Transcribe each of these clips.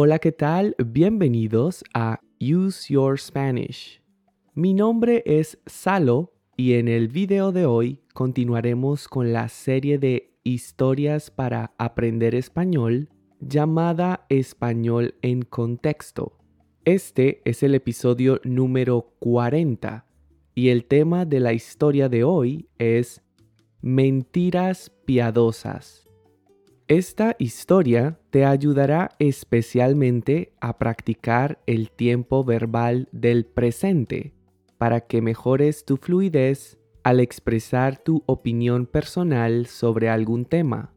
Hola, ¿qué tal? Bienvenidos a Use Your Spanish. Mi nombre es Salo y en el video de hoy continuaremos con la serie de historias para aprender español llamada Español en Contexto. Este es el episodio número 40 y el tema de la historia de hoy es Mentiras piadosas. Esta historia te ayudará especialmente a practicar el tiempo verbal del presente para que mejores tu fluidez al expresar tu opinión personal sobre algún tema.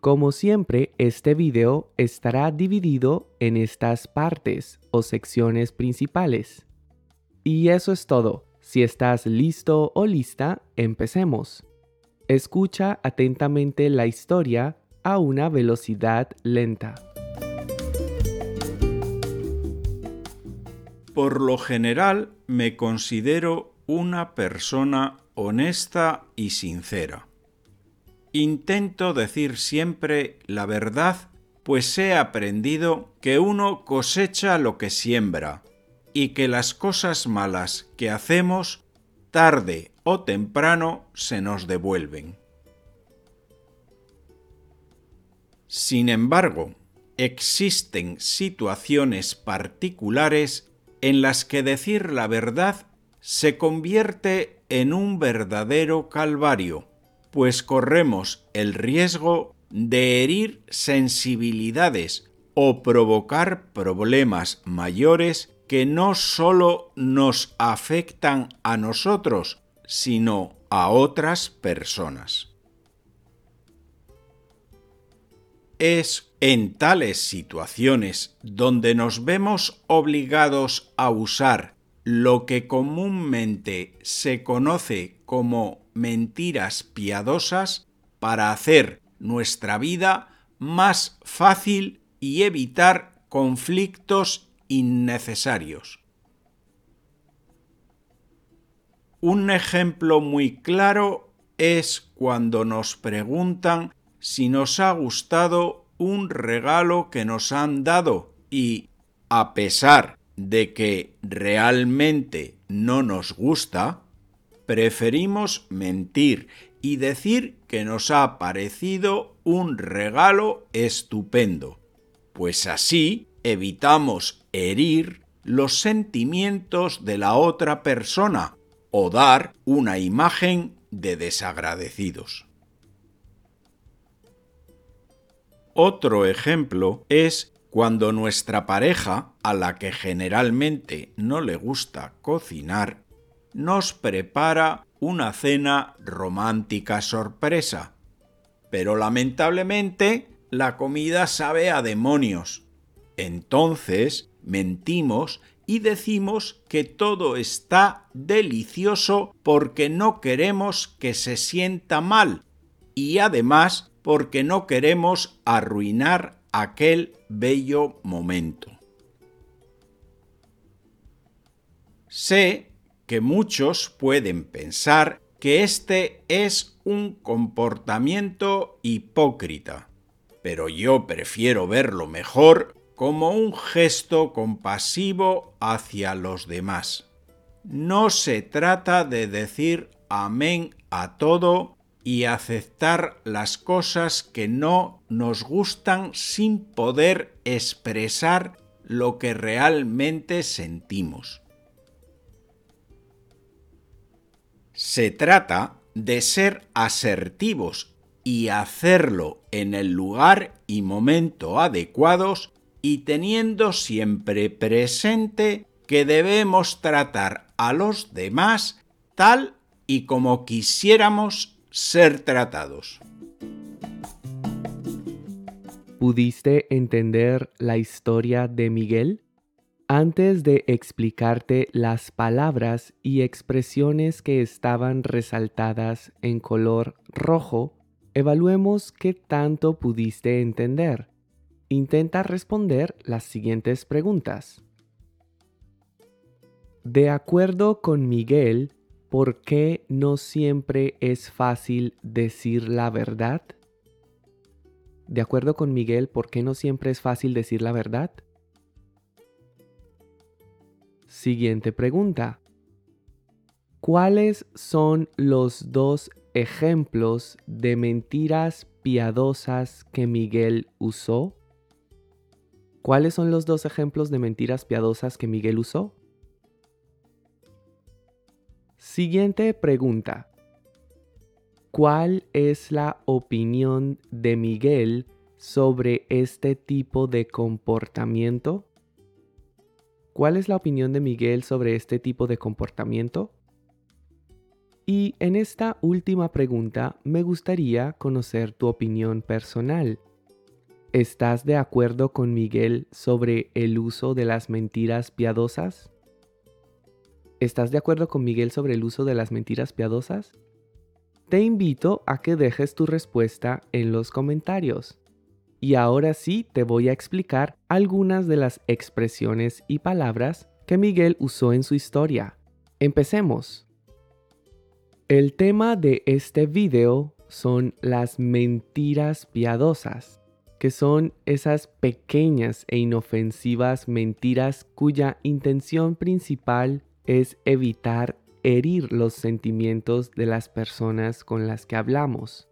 Como siempre, este video estará dividido en estas partes o secciones principales. Y eso es todo. Si estás listo o lista, empecemos. Escucha atentamente la historia a una velocidad lenta. Por lo general me considero una persona honesta y sincera. Intento decir siempre la verdad, pues he aprendido que uno cosecha lo que siembra y que las cosas malas que hacemos tarde o temprano se nos devuelven. Sin embargo, existen situaciones particulares en las que decir la verdad se convierte en un verdadero calvario, pues corremos el riesgo de herir sensibilidades o provocar problemas mayores que no solo nos afectan a nosotros, sino a otras personas. Es en tales situaciones donde nos vemos obligados a usar lo que comúnmente se conoce como mentiras piadosas para hacer nuestra vida más fácil y evitar conflictos innecesarios. Un ejemplo muy claro es cuando nos preguntan si nos ha gustado un regalo que nos han dado y, a pesar de que realmente no nos gusta, preferimos mentir y decir que nos ha parecido un regalo estupendo, pues así evitamos herir los sentimientos de la otra persona o dar una imagen de desagradecidos. Otro ejemplo es cuando nuestra pareja, a la que generalmente no le gusta cocinar, nos prepara una cena romántica sorpresa. Pero lamentablemente la comida sabe a demonios. Entonces mentimos y decimos que todo está delicioso porque no queremos que se sienta mal y además porque no queremos arruinar aquel bello momento. Sé que muchos pueden pensar que este es un comportamiento hipócrita, pero yo prefiero verlo mejor como un gesto compasivo hacia los demás. No se trata de decir amén a todo y aceptar las cosas que no nos gustan sin poder expresar lo que realmente sentimos. Se trata de ser asertivos y hacerlo en el lugar y momento adecuados y teniendo siempre presente que debemos tratar a los demás tal y como quisiéramos ser tratados. ¿Pudiste entender la historia de Miguel? Antes de explicarte las palabras y expresiones que estaban resaltadas en color rojo, evaluemos qué tanto pudiste entender. Intenta responder las siguientes preguntas. De acuerdo con Miguel, ¿por qué no siempre es fácil decir la verdad? de acuerdo con Miguel, ¿por qué no siempre es fácil decir la verdad? Siguiente pregunta. ¿Cuáles son los dos ejemplos de mentiras piadosas que Miguel usó? ¿Cuáles son los dos ejemplos de mentiras piadosas que Miguel usó? Siguiente pregunta. ¿Cuál es la opinión de Miguel sobre este tipo de comportamiento? ¿Cuál es la opinión de Miguel sobre este tipo de comportamiento? Y en esta última pregunta me gustaría conocer tu opinión personal. ¿Estás de acuerdo con Miguel sobre el uso de las mentiras piadosas? ¿Estás de acuerdo con Miguel sobre el uso de las mentiras piadosas? Te invito a que dejes tu respuesta en los comentarios. Y ahora sí te voy a explicar algunas de las expresiones y palabras que Miguel usó en su historia. Empecemos. El tema de este video son las mentiras piadosas, que son esas pequeñas e inofensivas mentiras cuya intención principal es evitar herir los sentimientos de las personas con las que hablamos.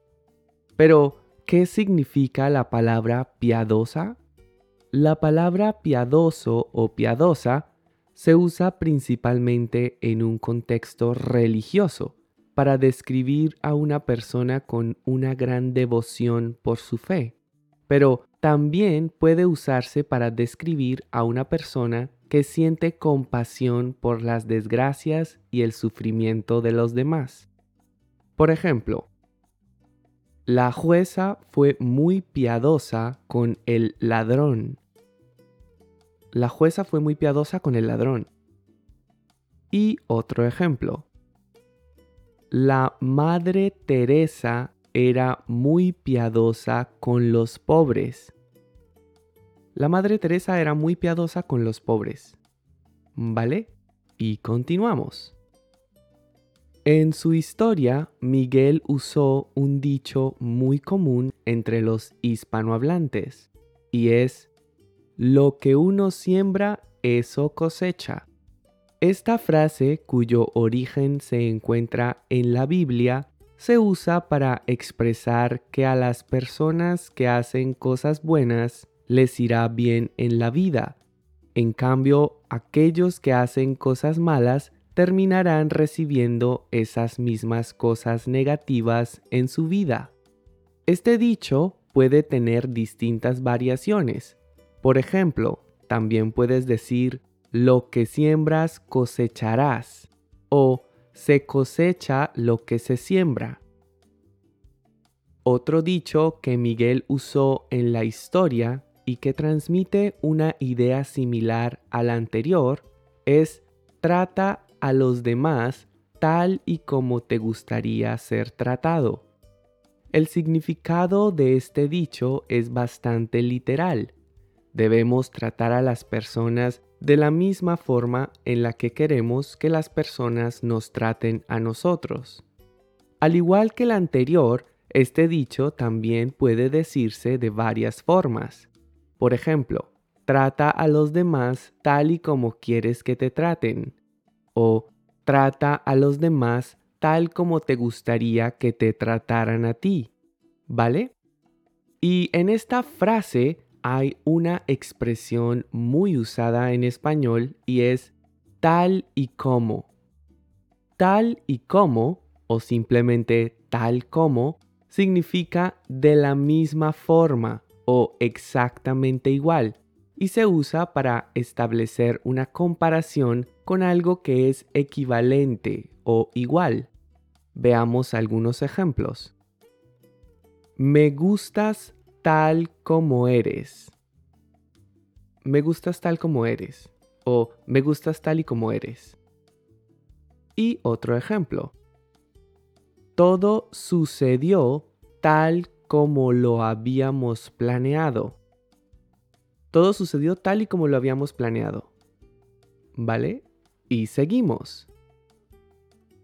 Pero, ¿qué significa la palabra piadosa? La palabra piadoso o piadosa se usa principalmente en un contexto religioso para describir a una persona con una gran devoción por su fe, pero también puede usarse para describir a una persona que siente compasión por las desgracias y el sufrimiento de los demás. Por ejemplo, la jueza fue muy piadosa con el ladrón. La jueza fue muy piadosa con el ladrón. Y otro ejemplo. La Madre Teresa era muy piadosa con los pobres. La Madre Teresa era muy piadosa con los pobres. ¿Vale? Y continuamos. En su historia, Miguel usó un dicho muy común entre los hispanohablantes, y es, lo que uno siembra, eso cosecha. Esta frase, cuyo origen se encuentra en la Biblia, se usa para expresar que a las personas que hacen cosas buenas les irá bien en la vida. En cambio, aquellos que hacen cosas malas terminarán recibiendo esas mismas cosas negativas en su vida. Este dicho puede tener distintas variaciones. Por ejemplo, también puedes decir lo que siembras cosecharás o se cosecha lo que se siembra. Otro dicho que Miguel usó en la historia y que transmite una idea similar a la anterior es trata a los demás tal y como te gustaría ser tratado. El significado de este dicho es bastante literal. Debemos tratar a las personas de la misma forma en la que queremos que las personas nos traten a nosotros. Al igual que el anterior, este dicho también puede decirse de varias formas. Por ejemplo, trata a los demás tal y como quieres que te traten. O trata a los demás tal como te gustaría que te trataran a ti. ¿Vale? Y en esta frase hay una expresión muy usada en español y es tal y como. Tal y como, o simplemente tal como, significa de la misma forma o exactamente igual y se usa para establecer una comparación con algo que es equivalente o igual. Veamos algunos ejemplos. Me gustas tal como eres. Me gustas tal como eres. O me gustas tal y como eres. Y otro ejemplo. Todo sucedió tal como lo habíamos planeado. Todo sucedió tal y como lo habíamos planeado. ¿Vale? Y seguimos.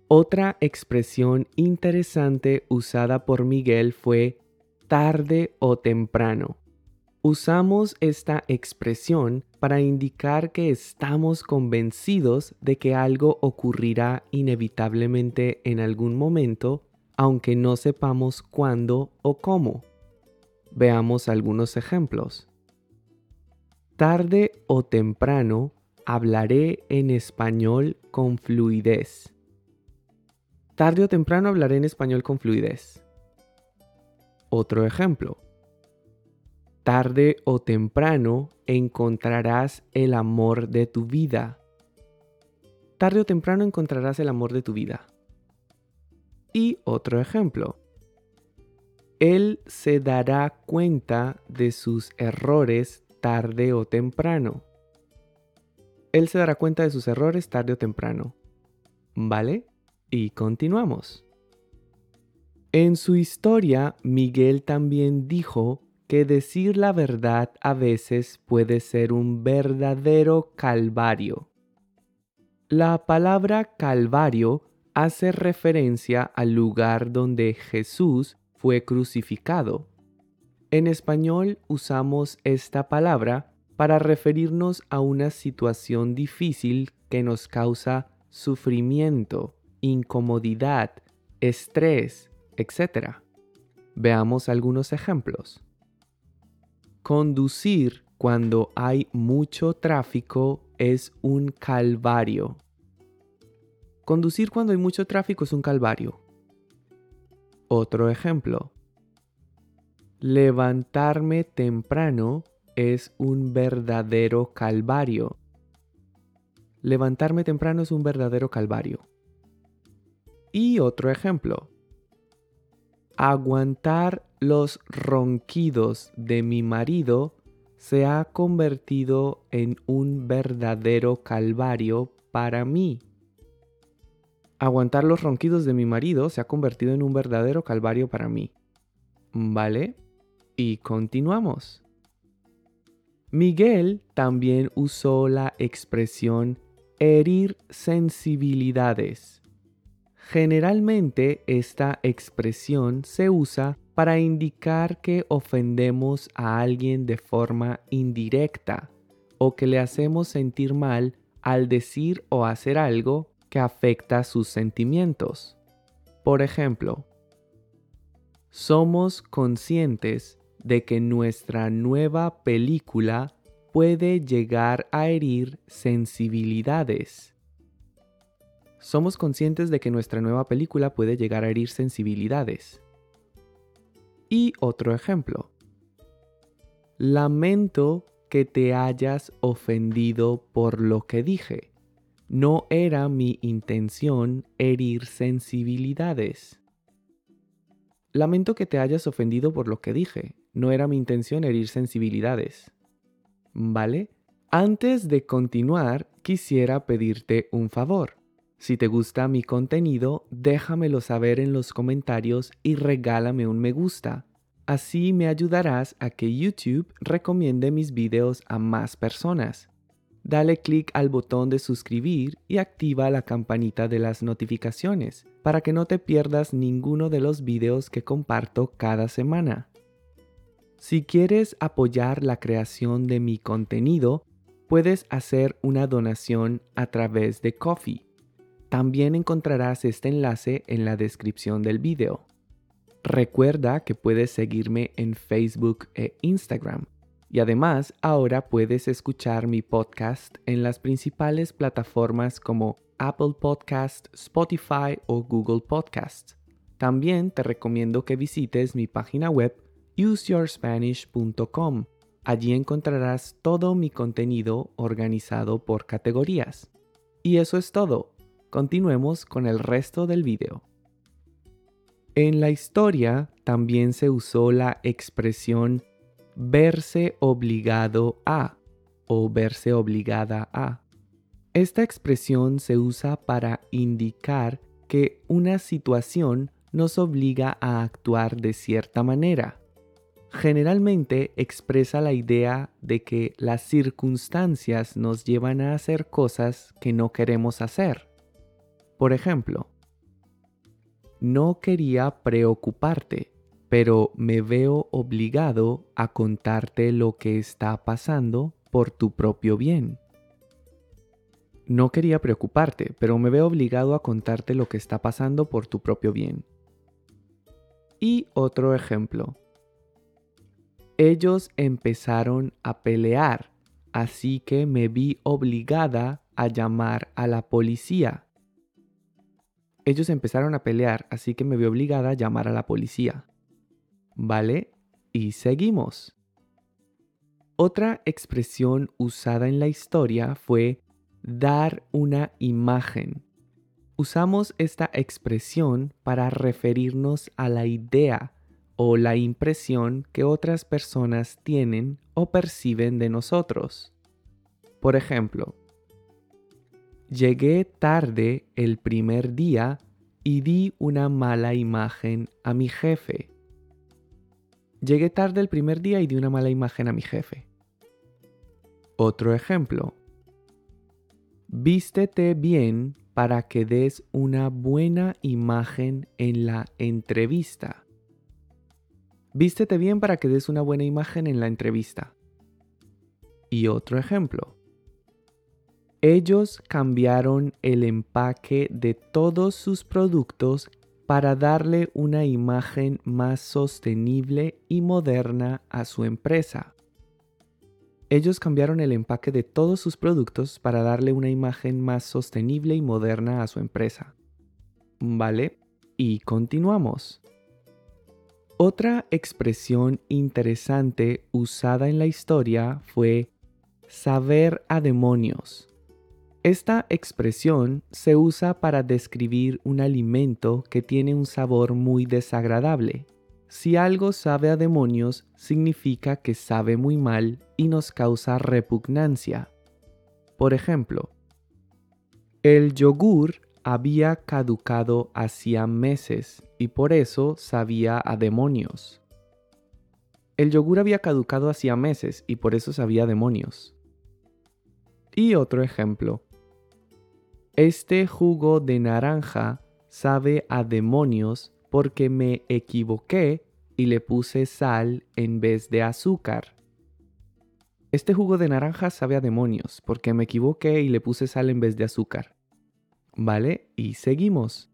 Otra expresión interesante usada por Miguel fue tarde o temprano. Usamos esta expresión para indicar que estamos convencidos de que algo ocurrirá inevitablemente en algún momento, aunque no sepamos cuándo o cómo. Veamos algunos ejemplos. Tarde o temprano hablaré en español con fluidez. Tarde o temprano hablaré en español con fluidez. Otro ejemplo. Tarde o temprano encontrarás el amor de tu vida. Tarde o temprano encontrarás el amor de tu vida. Y otro ejemplo. Él se dará cuenta de sus errores tarde o temprano. Él se dará cuenta de sus errores tarde o temprano. ¿Vale? Y continuamos. En su historia, Miguel también dijo que decir la verdad a veces puede ser un verdadero calvario. La palabra calvario hace referencia al lugar donde Jesús fue crucificado. En español usamos esta palabra para referirnos a una situación difícil que nos causa sufrimiento, incomodidad, estrés, etc. Veamos algunos ejemplos. Conducir cuando hay mucho tráfico es un calvario. Conducir cuando hay mucho tráfico es un calvario. Otro ejemplo. Levantarme temprano es un verdadero calvario. Levantarme temprano es un verdadero calvario. Y otro ejemplo. Aguantar los ronquidos de mi marido se ha convertido en un verdadero calvario para mí. Aguantar los ronquidos de mi marido se ha convertido en un verdadero calvario para mí. ¿Vale? Y continuamos. Miguel también usó la expresión herir sensibilidades. Generalmente esta expresión se usa para indicar que ofendemos a alguien de forma indirecta o que le hacemos sentir mal al decir o hacer algo que afecta sus sentimientos. Por ejemplo, somos conscientes de que nuestra nueva película puede llegar a herir sensibilidades. Somos conscientes de que nuestra nueva película puede llegar a herir sensibilidades. Y otro ejemplo. Lamento que te hayas ofendido por lo que dije. No era mi intención herir sensibilidades. Lamento que te hayas ofendido por lo que dije. No era mi intención herir sensibilidades. ¿Vale? Antes de continuar, quisiera pedirte un favor. Si te gusta mi contenido, déjamelo saber en los comentarios y regálame un me gusta. Así me ayudarás a que YouTube recomiende mis videos a más personas dale clic al botón de suscribir y activa la campanita de las notificaciones para que no te pierdas ninguno de los videos que comparto cada semana. Si quieres apoyar la creación de mi contenido, puedes hacer una donación a través de Coffee. También encontrarás este enlace en la descripción del video. Recuerda que puedes seguirme en Facebook e Instagram y además, ahora puedes escuchar mi podcast en las principales plataformas como Apple Podcast, Spotify o Google Podcast. También te recomiendo que visites mi página web useyourspanish.com. Allí encontrarás todo mi contenido organizado por categorías. Y eso es todo. Continuemos con el resto del video. En la historia también se usó la expresión verse obligado a o verse obligada a. Esta expresión se usa para indicar que una situación nos obliga a actuar de cierta manera. Generalmente expresa la idea de que las circunstancias nos llevan a hacer cosas que no queremos hacer. Por ejemplo, no quería preocuparte, pero me veo obligado a contarte lo que está pasando por tu propio bien. No quería preocuparte, pero me veo obligado a contarte lo que está pasando por tu propio bien. Y otro ejemplo. Ellos empezaron a pelear, así que me vi obligada a llamar a la policía. Ellos empezaron a pelear, así que me vi obligada a llamar a la policía. ¿Vale? Y seguimos. Otra expresión usada en la historia fue dar una imagen. Usamos esta expresión para referirnos a la idea o la impresión que otras personas tienen o perciben de nosotros. Por ejemplo, llegué tarde el primer día y di una mala imagen a mi jefe. Llegué tarde el primer día y di una mala imagen a mi jefe. Otro ejemplo. Vístete bien para que des una buena imagen en la entrevista. Vístete bien para que des una buena imagen en la entrevista. Y otro ejemplo. Ellos cambiaron el empaque de todos sus productos para darle una imagen más sostenible y moderna a su empresa. Ellos cambiaron el empaque de todos sus productos para darle una imagen más sostenible y moderna a su empresa. ¿Vale? Y continuamos. Otra expresión interesante usada en la historia fue saber a demonios. Esta expresión se usa para describir un alimento que tiene un sabor muy desagradable. Si algo sabe a demonios, significa que sabe muy mal y nos causa repugnancia. Por ejemplo, el yogur había caducado hacía meses y por eso sabía a demonios. El yogur había caducado hacía meses y por eso sabía a demonios. Y otro ejemplo. Este jugo de naranja sabe a demonios porque me equivoqué y le puse sal en vez de azúcar. Este jugo de naranja sabe a demonios porque me equivoqué y le puse sal en vez de azúcar. ¿Vale? Y seguimos.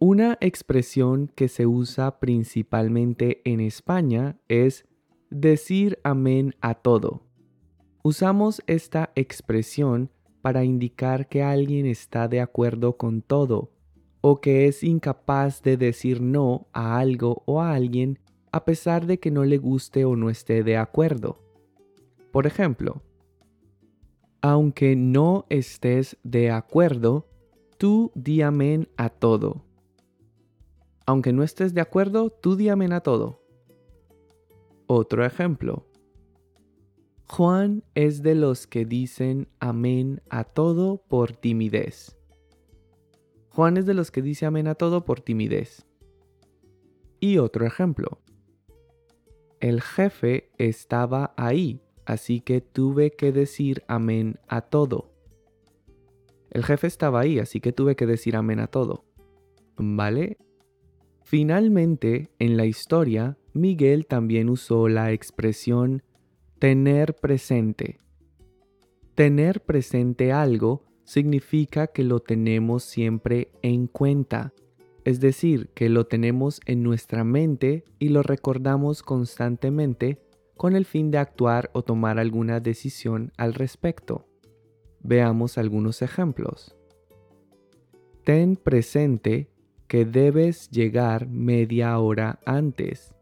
Una expresión que se usa principalmente en España es decir amén a todo. Usamos esta expresión para indicar que alguien está de acuerdo con todo o que es incapaz de decir no a algo o a alguien a pesar de que no le guste o no esté de acuerdo. Por ejemplo, aunque no estés de acuerdo, tú di amén a todo. Aunque no estés de acuerdo, tú di amén a todo. Otro ejemplo. Juan es de los que dicen amén a todo por timidez. Juan es de los que dice amén a todo por timidez. Y otro ejemplo. El jefe estaba ahí, así que tuve que decir amén a todo. El jefe estaba ahí, así que tuve que decir amén a todo. ¿Vale? Finalmente, en la historia, Miguel también usó la expresión tener presente. Tener presente algo significa que lo tenemos siempre en cuenta, es decir, que lo tenemos en nuestra mente y lo recordamos constantemente con el fin de actuar o tomar alguna decisión al respecto. Veamos algunos ejemplos. Ten presente que debes llegar media hora antes.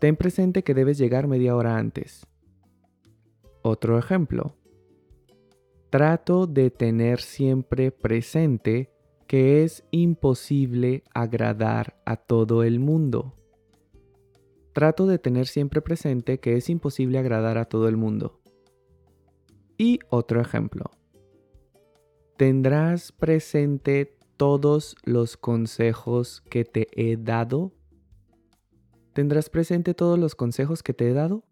Ten presente que debes llegar media hora antes. Otro ejemplo. Trato de tener siempre presente que es imposible agradar a todo el mundo. Trato de tener siempre presente que es imposible agradar a todo el mundo. Y otro ejemplo. ¿Tendrás presente todos los consejos que te he dado? ¿Tendrás presente todos los consejos que te he dado?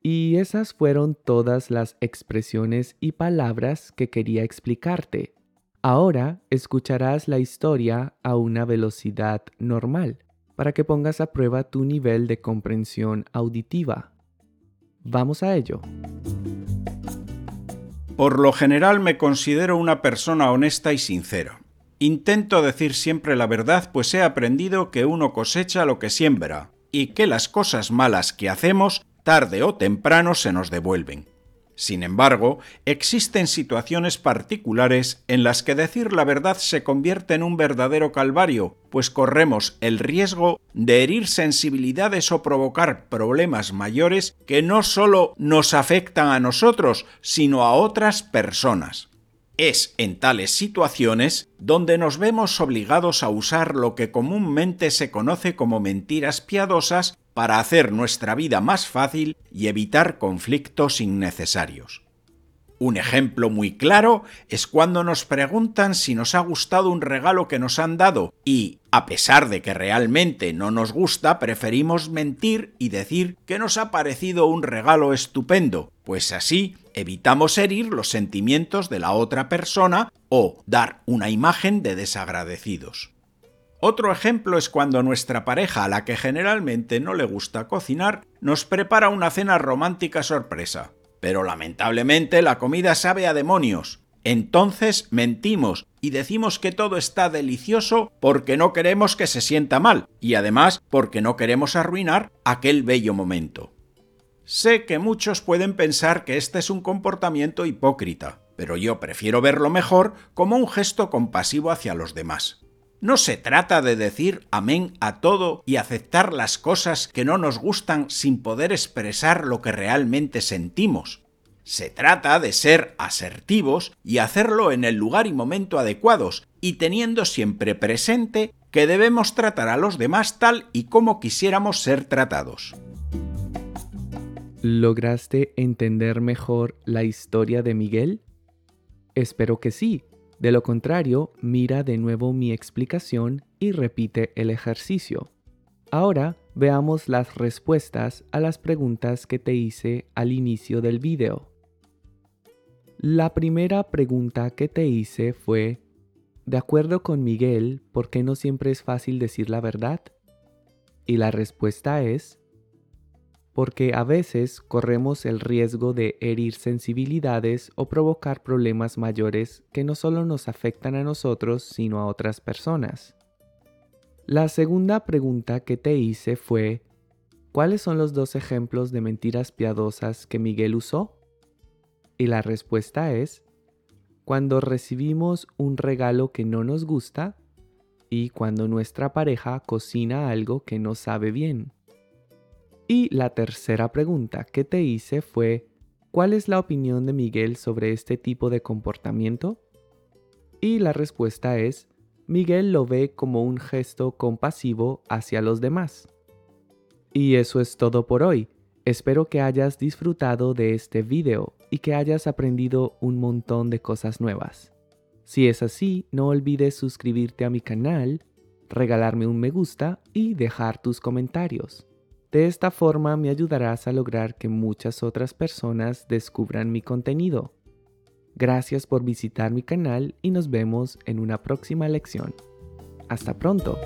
Y esas fueron todas las expresiones y palabras que quería explicarte. Ahora escucharás la historia a una velocidad normal para que pongas a prueba tu nivel de comprensión auditiva. Vamos a ello. Por lo general me considero una persona honesta y sincera. Intento decir siempre la verdad, pues he aprendido que uno cosecha lo que siembra y que las cosas malas que hacemos tarde o temprano se nos devuelven. Sin embargo, existen situaciones particulares en las que decir la verdad se convierte en un verdadero calvario, pues corremos el riesgo de herir sensibilidades o provocar problemas mayores que no solo nos afectan a nosotros, sino a otras personas. Es en tales situaciones donde nos vemos obligados a usar lo que comúnmente se conoce como mentiras piadosas para hacer nuestra vida más fácil y evitar conflictos innecesarios. Un ejemplo muy claro es cuando nos preguntan si nos ha gustado un regalo que nos han dado y, a pesar de que realmente no nos gusta, preferimos mentir y decir que nos ha parecido un regalo estupendo, pues así evitamos herir los sentimientos de la otra persona o dar una imagen de desagradecidos. Otro ejemplo es cuando nuestra pareja, a la que generalmente no le gusta cocinar, nos prepara una cena romántica sorpresa. Pero lamentablemente la comida sabe a demonios. Entonces mentimos y decimos que todo está delicioso porque no queremos que se sienta mal y además porque no queremos arruinar aquel bello momento. Sé que muchos pueden pensar que este es un comportamiento hipócrita, pero yo prefiero verlo mejor como un gesto compasivo hacia los demás. No se trata de decir amén a todo y aceptar las cosas que no nos gustan sin poder expresar lo que realmente sentimos. Se trata de ser asertivos y hacerlo en el lugar y momento adecuados, y teniendo siempre presente que debemos tratar a los demás tal y como quisiéramos ser tratados. ¿Lograste entender mejor la historia de Miguel? Espero que sí. De lo contrario, mira de nuevo mi explicación y repite el ejercicio. Ahora veamos las respuestas a las preguntas que te hice al inicio del video. La primera pregunta que te hice fue, ¿de acuerdo con Miguel, por qué no siempre es fácil decir la verdad? Y la respuesta es, porque a veces corremos el riesgo de herir sensibilidades o provocar problemas mayores que no solo nos afectan a nosotros, sino a otras personas. La segunda pregunta que te hice fue, ¿cuáles son los dos ejemplos de mentiras piadosas que Miguel usó? Y la respuesta es, cuando recibimos un regalo que no nos gusta y cuando nuestra pareja cocina algo que no sabe bien. Y la tercera pregunta que te hice fue, ¿cuál es la opinión de Miguel sobre este tipo de comportamiento? Y la respuesta es, Miguel lo ve como un gesto compasivo hacia los demás. Y eso es todo por hoy. Espero que hayas disfrutado de este video y que hayas aprendido un montón de cosas nuevas. Si es así, no olvides suscribirte a mi canal, regalarme un me gusta y dejar tus comentarios. De esta forma me ayudarás a lograr que muchas otras personas descubran mi contenido. Gracias por visitar mi canal y nos vemos en una próxima lección. Hasta pronto.